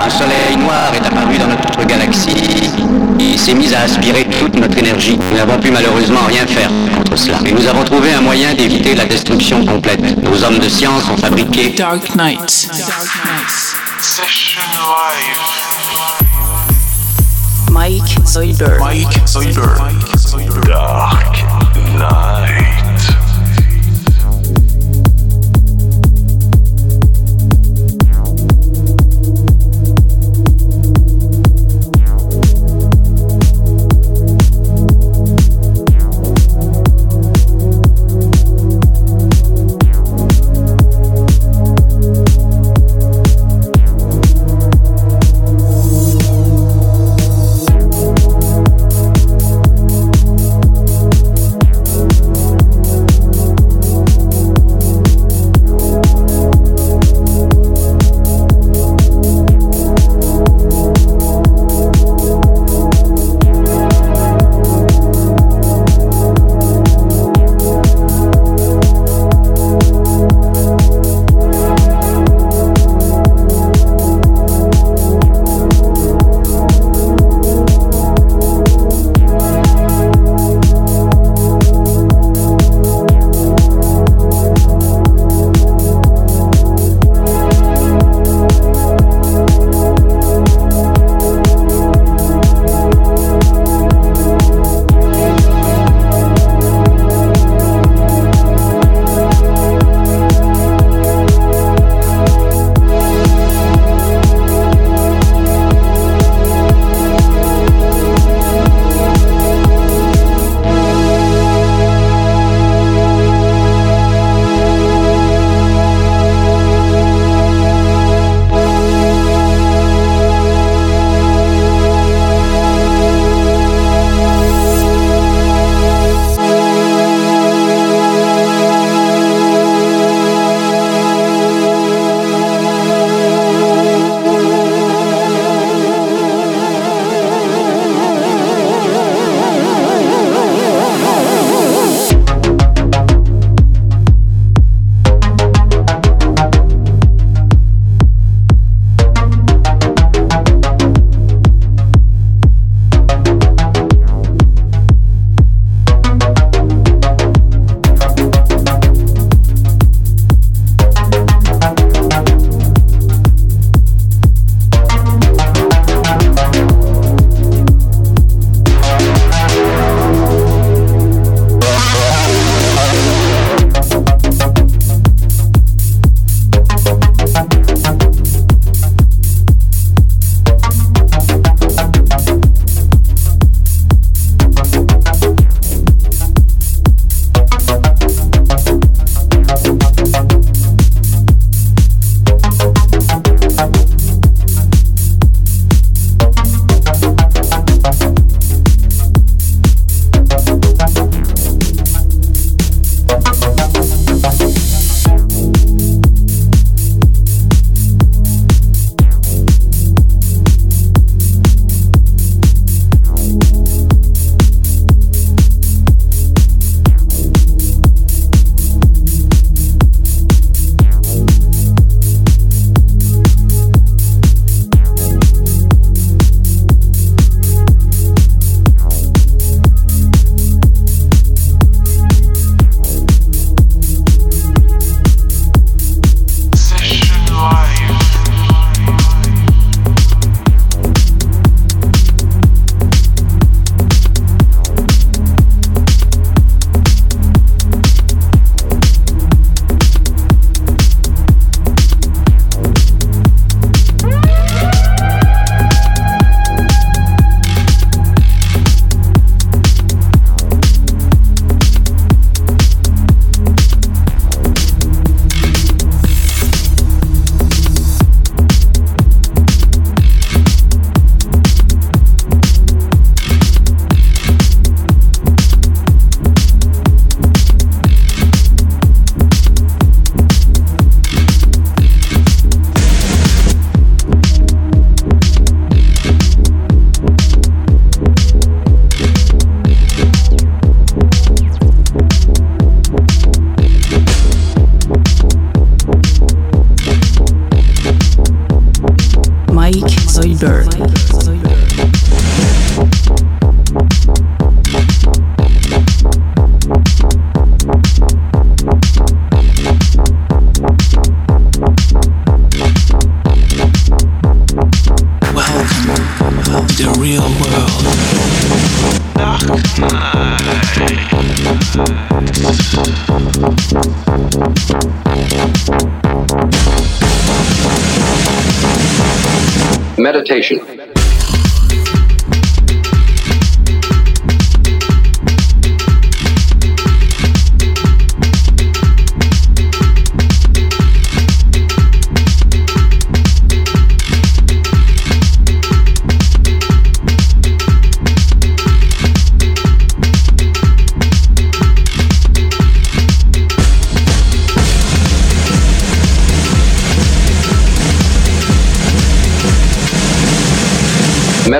un soleil noir est apparu dans notre galaxie et s'est mis à aspirer toute notre énergie. Nous n'avons pu malheureusement rien faire contre cela. Et nous avons trouvé un moyen d'éviter la destruction complète. Nos hommes de science ont fabriqué Dark Knight. Session Live. Mike Zoidberg. Mike Zoidberg. Dark Knight.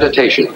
Meditation.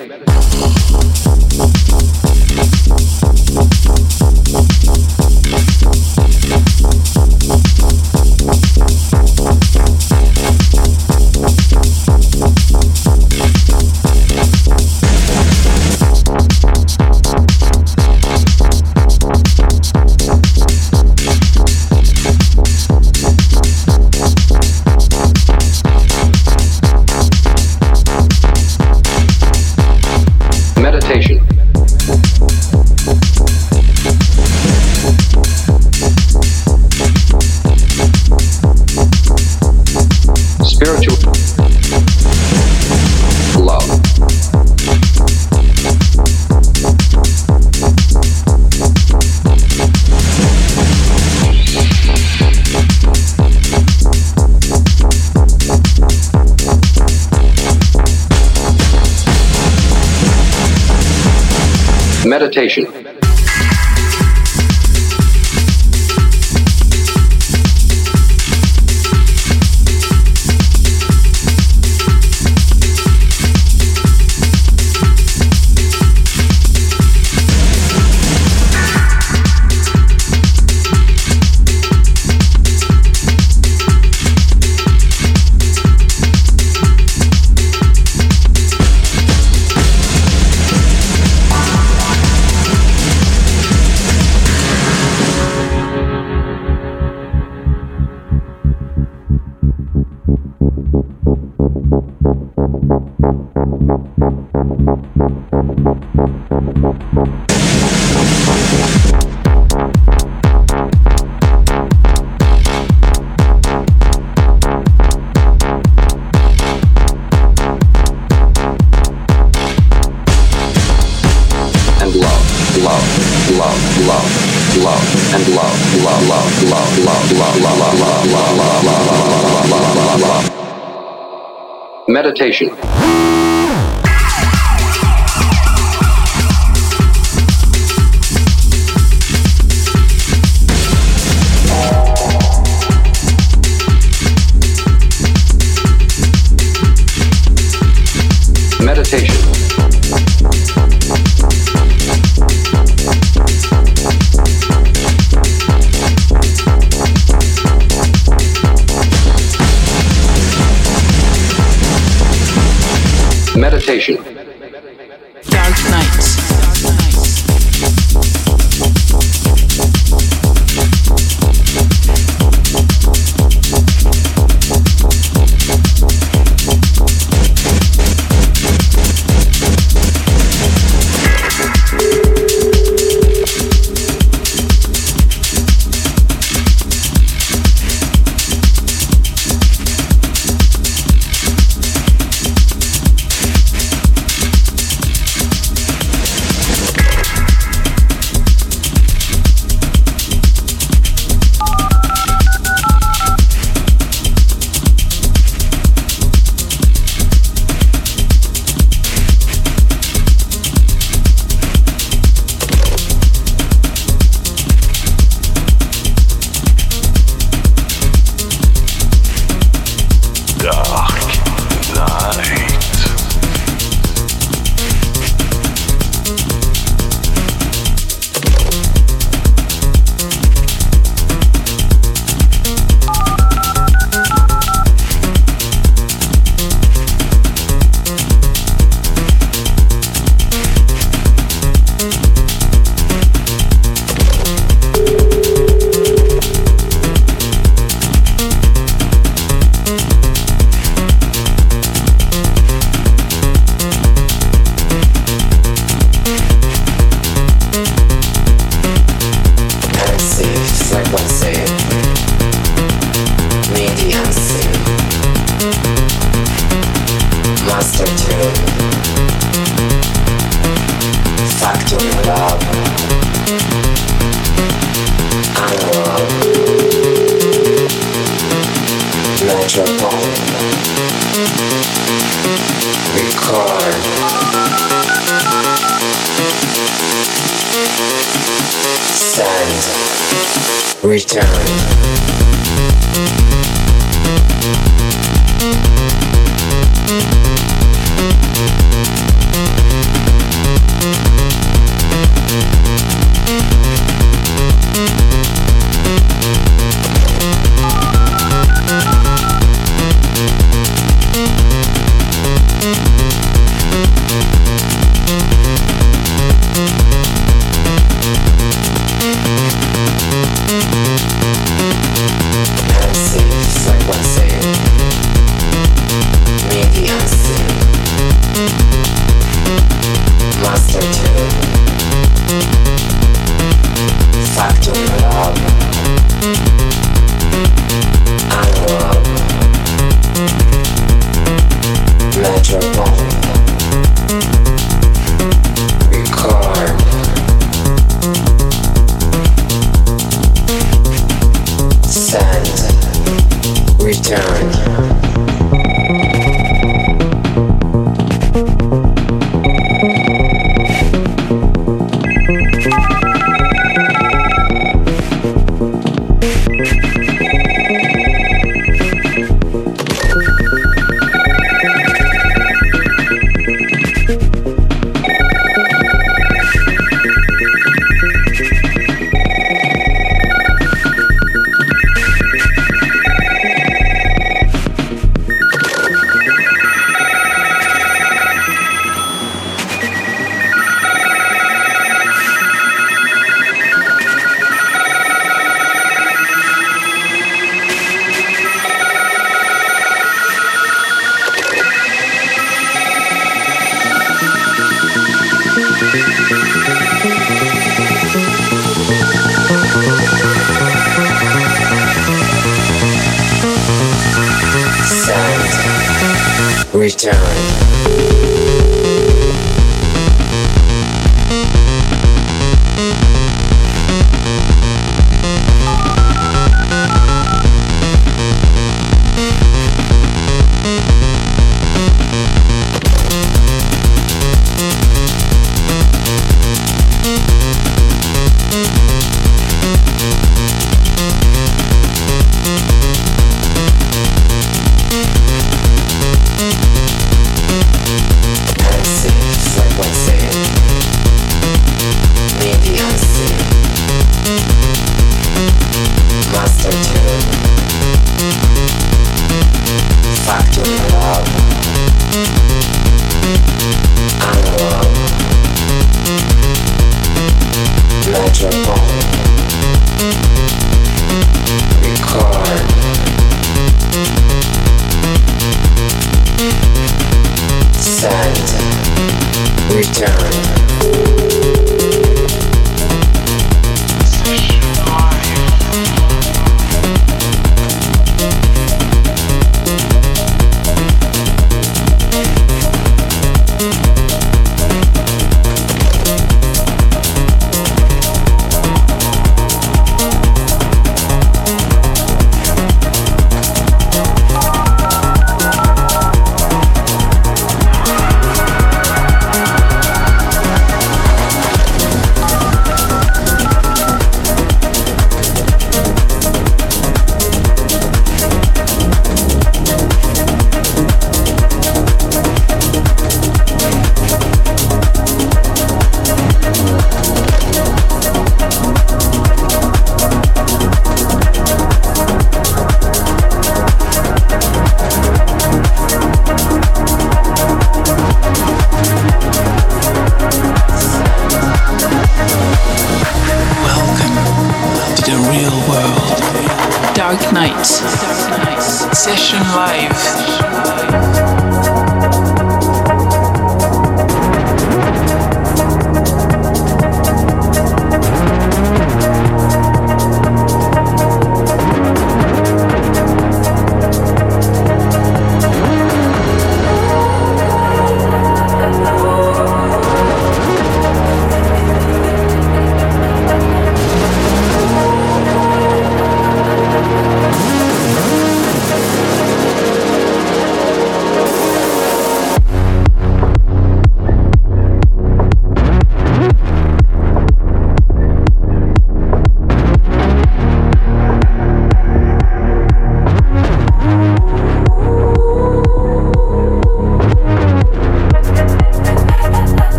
Meditation.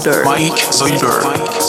Zoidberg. Mike Zoidberg.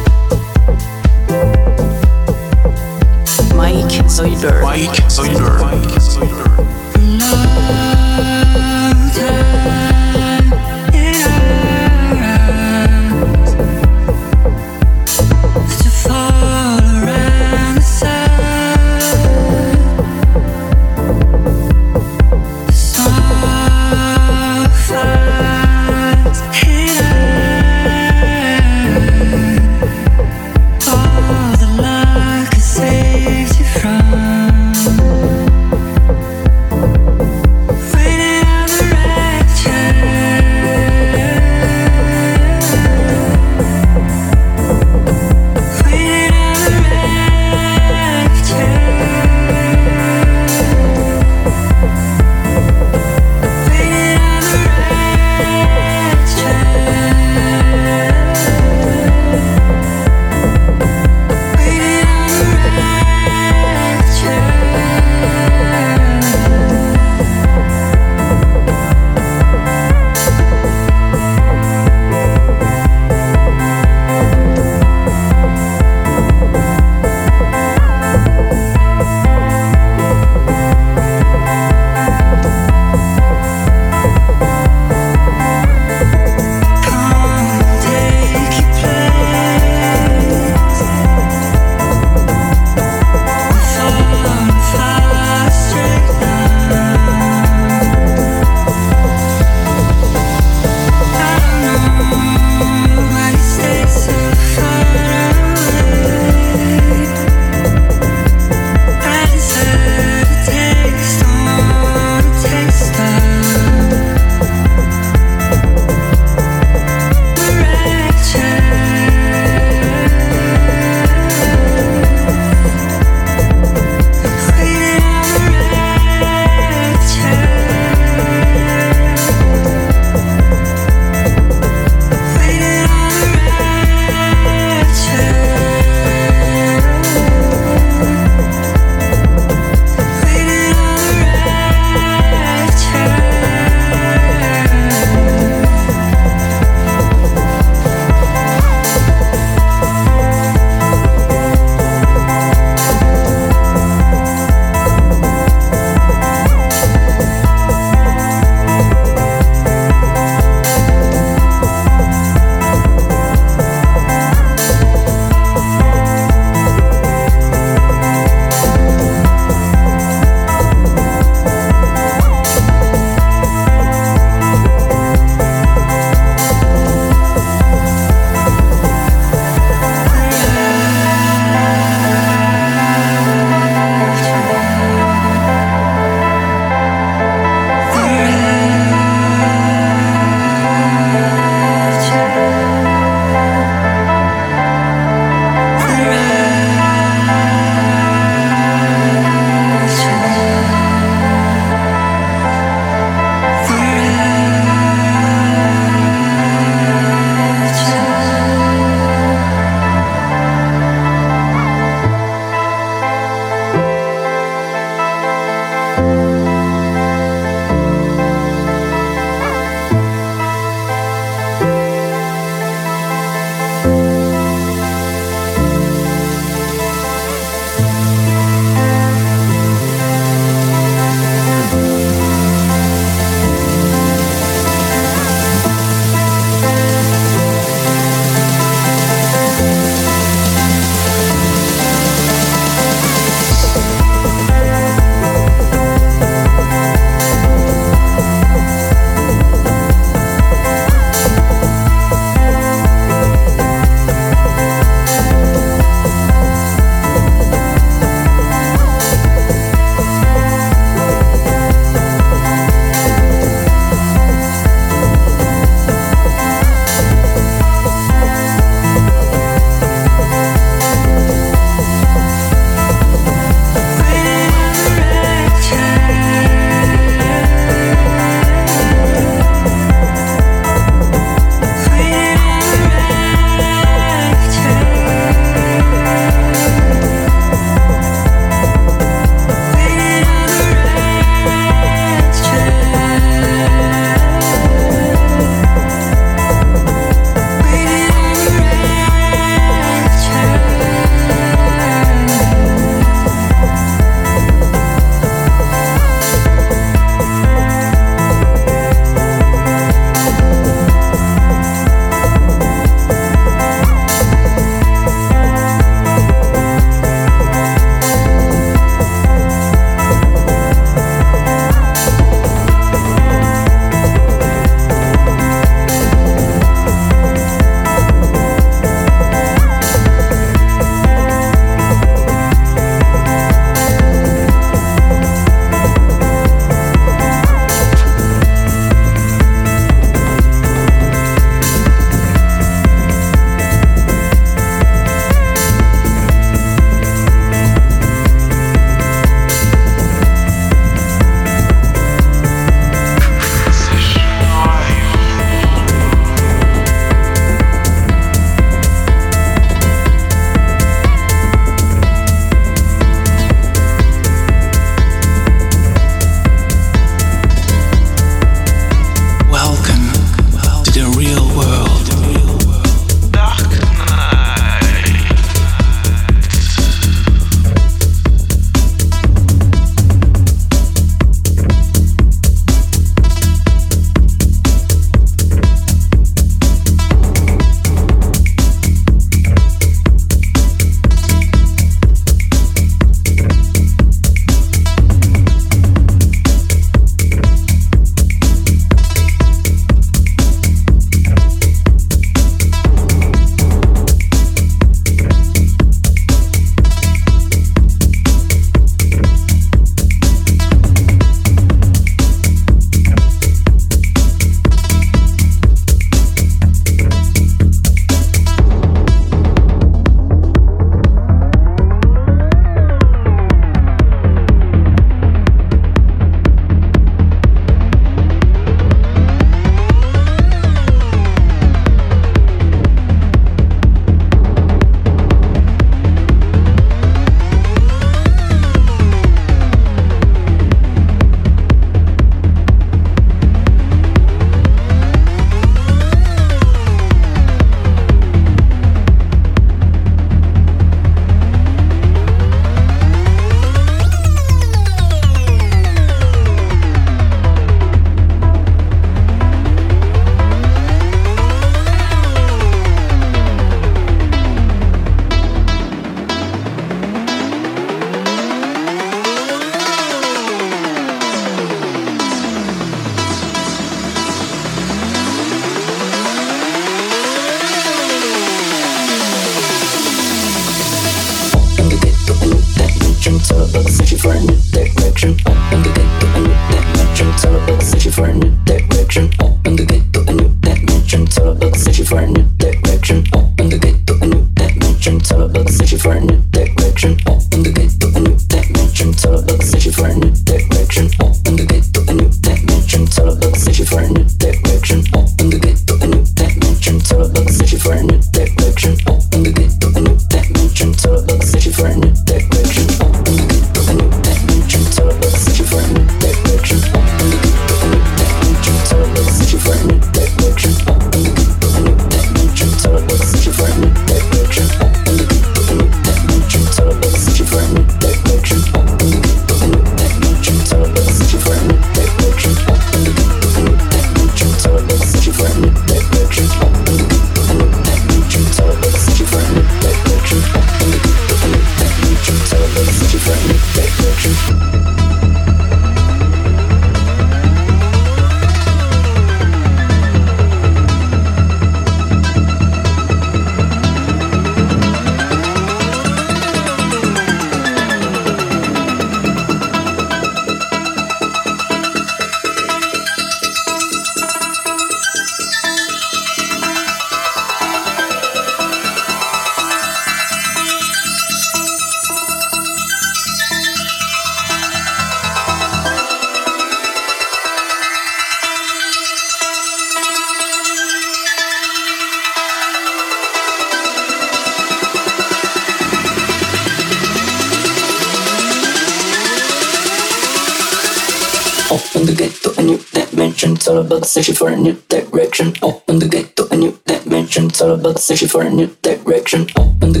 about searching for a new direction. Open the gate to a new dimension. It's all about searching for a new direction. Open the